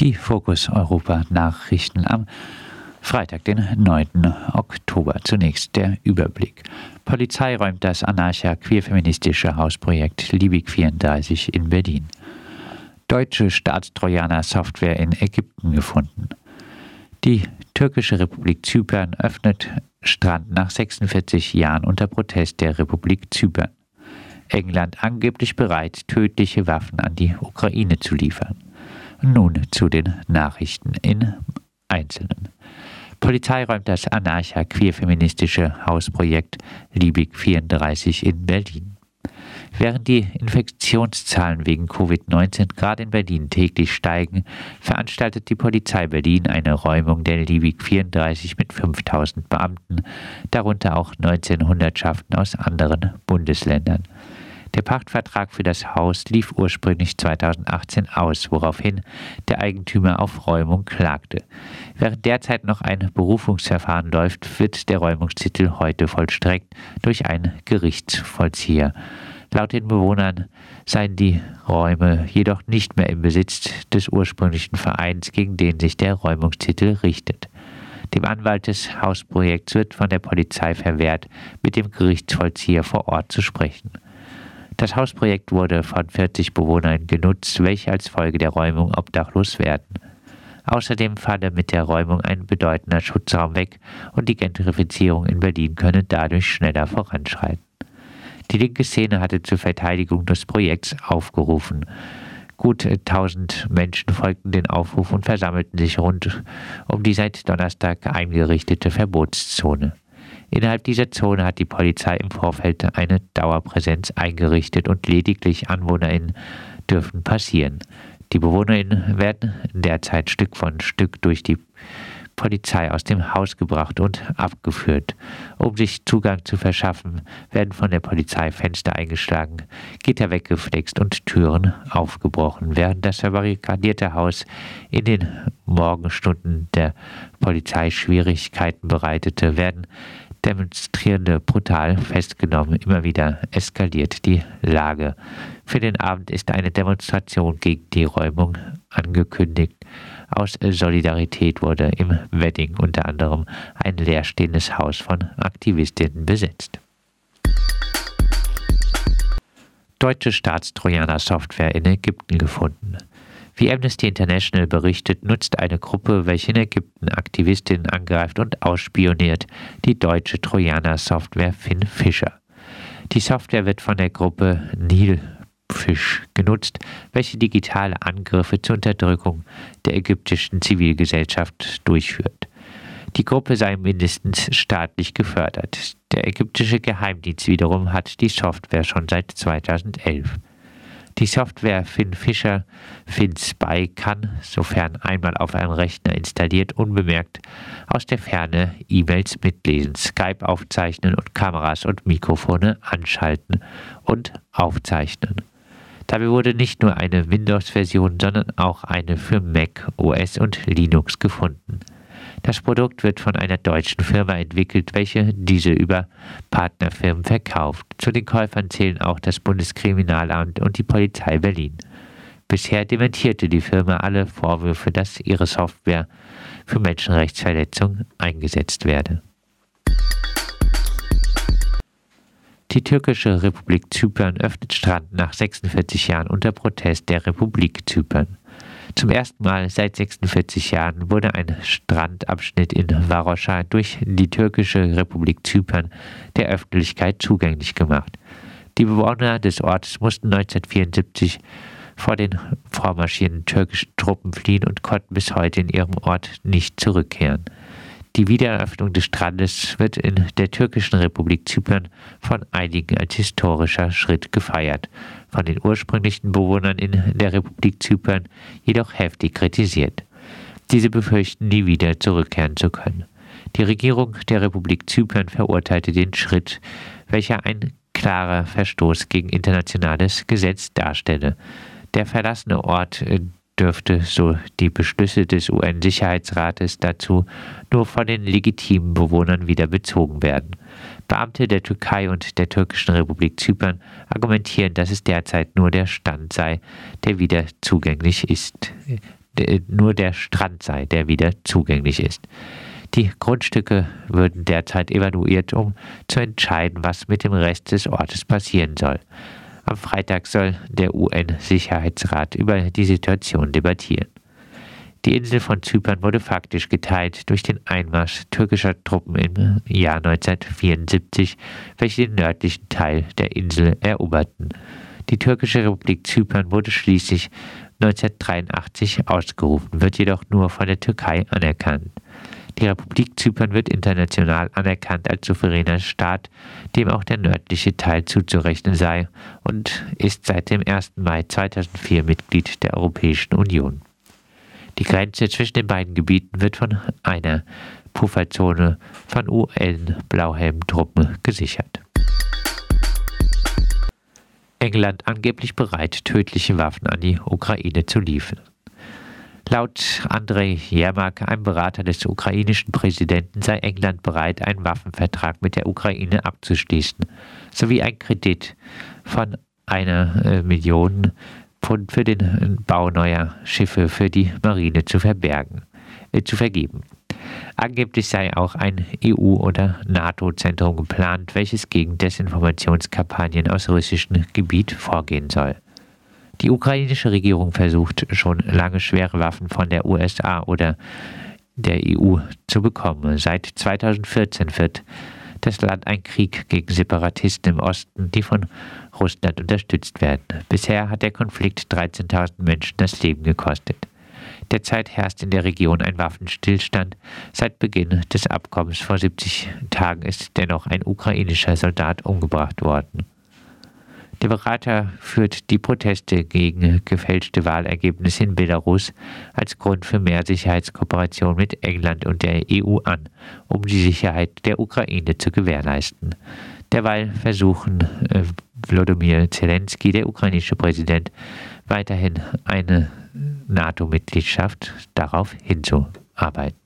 Die Fokus Europa Nachrichten am Freitag, den 9. Oktober. Zunächst der Überblick. Polizei räumt das anarcha-queerfeministische Hausprojekt Liebig 34 in Berlin. Deutsche Staatstrojaner-Software in Ägypten gefunden. Die türkische Republik Zypern öffnet Strand nach 46 Jahren unter Protest der Republik Zypern. England angeblich bereit, tödliche Waffen an die Ukraine zu liefern. Nun zu den Nachrichten in Einzelnen. Polizei räumt das anarcha-queer-feministische Hausprojekt Liebig 34 in Berlin. Während die Infektionszahlen wegen Covid-19 gerade in Berlin täglich steigen, veranstaltet die Polizei Berlin eine Räumung der Liebig 34 mit 5000 Beamten, darunter auch 19 Hundertschaften aus anderen Bundesländern. Der Pachtvertrag für das Haus lief ursprünglich 2018 aus, woraufhin der Eigentümer auf Räumung klagte. Während derzeit noch ein Berufungsverfahren läuft, wird der Räumungstitel heute vollstreckt durch einen Gerichtsvollzieher. Laut den Bewohnern seien die Räume jedoch nicht mehr im Besitz des ursprünglichen Vereins, gegen den sich der Räumungstitel richtet. Dem Anwalt des Hausprojekts wird von der Polizei verwehrt, mit dem Gerichtsvollzieher vor Ort zu sprechen. Das Hausprojekt wurde von 40 Bewohnern genutzt, welche als Folge der Räumung obdachlos werden. Außerdem falle mit der Räumung ein bedeutender Schutzraum weg und die Gentrifizierung in Berlin könne dadurch schneller voranschreiten. Die linke Szene hatte zur Verteidigung des Projekts aufgerufen. Gut 1000 Menschen folgten den Aufruf und versammelten sich rund um die seit Donnerstag eingerichtete Verbotszone. Innerhalb dieser Zone hat die Polizei im Vorfeld eine Dauerpräsenz eingerichtet und lediglich AnwohnerInnen dürfen passieren. Die BewohnerInnen werden derzeit Stück von Stück durch die Polizei aus dem Haus gebracht und abgeführt. Um sich Zugang zu verschaffen, werden von der Polizei Fenster eingeschlagen, Gitter weggeflext und Türen aufgebrochen. Während das verbarrikadierte Haus in den Morgenstunden der Polizei Schwierigkeiten bereitete, werden Demonstrierende brutal festgenommen. Immer wieder eskaliert die Lage. Für den Abend ist eine Demonstration gegen die Räumung angekündigt. Aus Solidarität wurde im Wedding unter anderem ein leerstehendes Haus von Aktivistinnen besetzt. Deutsche Staatstrojaner-Software in Ägypten gefunden. Wie Amnesty International berichtet, nutzt eine Gruppe, welche in Ägypten Aktivistinnen angreift und ausspioniert, die deutsche Trojaner-Software Finn Fischer. Die Software wird von der Gruppe Nilfish genutzt, welche digitale Angriffe zur Unterdrückung der ägyptischen Zivilgesellschaft durchführt. Die Gruppe sei mindestens staatlich gefördert. Der ägyptische Geheimdienst wiederum hat die Software schon seit 2011. Die Software FinFisher FinSpy kann, sofern einmal auf einem Rechner installiert, unbemerkt aus der Ferne E-Mails mitlesen, Skype aufzeichnen und Kameras und Mikrofone anschalten und aufzeichnen. Dabei wurde nicht nur eine Windows-Version, sondern auch eine für Mac OS und Linux gefunden. Das Produkt wird von einer deutschen Firma entwickelt, welche diese über Partnerfirmen verkauft. Zu den Käufern zählen auch das Bundeskriminalamt und die Polizei Berlin. Bisher dementierte die Firma alle Vorwürfe, dass ihre Software für Menschenrechtsverletzungen eingesetzt werde. Die türkische Republik Zypern öffnet Strand nach 46 Jahren unter Protest der Republik Zypern. Zum ersten Mal seit 46 Jahren wurde ein Strandabschnitt in Varosha durch die türkische Republik Zypern der Öffentlichkeit zugänglich gemacht. Die Bewohner des Ortes mussten 1974 vor den vormarschierenden türkischen Truppen fliehen und konnten bis heute in ihrem Ort nicht zurückkehren. Die Wiedereröffnung des Strandes wird in der türkischen Republik Zypern von einigen als historischer Schritt gefeiert, von den ursprünglichen Bewohnern in der Republik Zypern jedoch heftig kritisiert. Diese befürchten, nie wieder zurückkehren zu können. Die Regierung der Republik Zypern verurteilte den Schritt, welcher ein klarer Verstoß gegen internationales Gesetz darstelle. Der verlassene Ort dürfte, so die Beschlüsse des UN-Sicherheitsrates dazu, nur von den legitimen Bewohnern wieder bezogen werden. Beamte der Türkei und der türkischen Republik Zypern argumentieren, dass es derzeit nur der Stand sei, der wieder zugänglich ist. Nur der Strand sei, der wieder zugänglich ist. Die Grundstücke würden derzeit evaluiert, um zu entscheiden, was mit dem Rest des Ortes passieren soll. Am Freitag soll der UN-Sicherheitsrat über die Situation debattieren. Die Insel von Zypern wurde faktisch geteilt durch den Einmarsch türkischer Truppen im Jahr 1974, welche den nördlichen Teil der Insel eroberten. Die türkische Republik Zypern wurde schließlich 1983 ausgerufen, wird jedoch nur von der Türkei anerkannt. Die Republik Zypern wird international anerkannt als souveräner Staat, dem auch der nördliche Teil zuzurechnen sei und ist seit dem 1. Mai 2004 Mitglied der Europäischen Union. Die Grenze zwischen den beiden Gebieten wird von einer Pufferzone von UN-Blauhelm-Truppen gesichert. England angeblich bereit, tödliche Waffen an die Ukraine zu liefern. Laut Andrei Jermak, einem Berater des ukrainischen Präsidenten, sei England bereit, einen Waffenvertrag mit der Ukraine abzuschließen, sowie einen Kredit von einer äh, Million Pfund für den Bau neuer Schiffe für die Marine zu verbergen, äh, zu vergeben. Angeblich sei auch ein EU- oder NATO-Zentrum geplant, welches gegen Desinformationskampagnen aus russischem Gebiet vorgehen soll. Die ukrainische Regierung versucht schon lange schwere Waffen von der USA oder der EU zu bekommen. Seit 2014 führt das Land einen Krieg gegen Separatisten im Osten, die von Russland unterstützt werden. Bisher hat der Konflikt 13.000 Menschen das Leben gekostet. Derzeit herrscht in der Region ein Waffenstillstand. Seit Beginn des Abkommens vor 70 Tagen ist dennoch ein ukrainischer Soldat umgebracht worden. Der Berater führt die Proteste gegen gefälschte Wahlergebnisse in Belarus als Grund für mehr Sicherheitskooperation mit England und der EU an, um die Sicherheit der Ukraine zu gewährleisten. Derweil versuchen äh, Zelensky, der ukrainische Präsident, weiterhin eine NATO-Mitgliedschaft darauf hinzuarbeiten.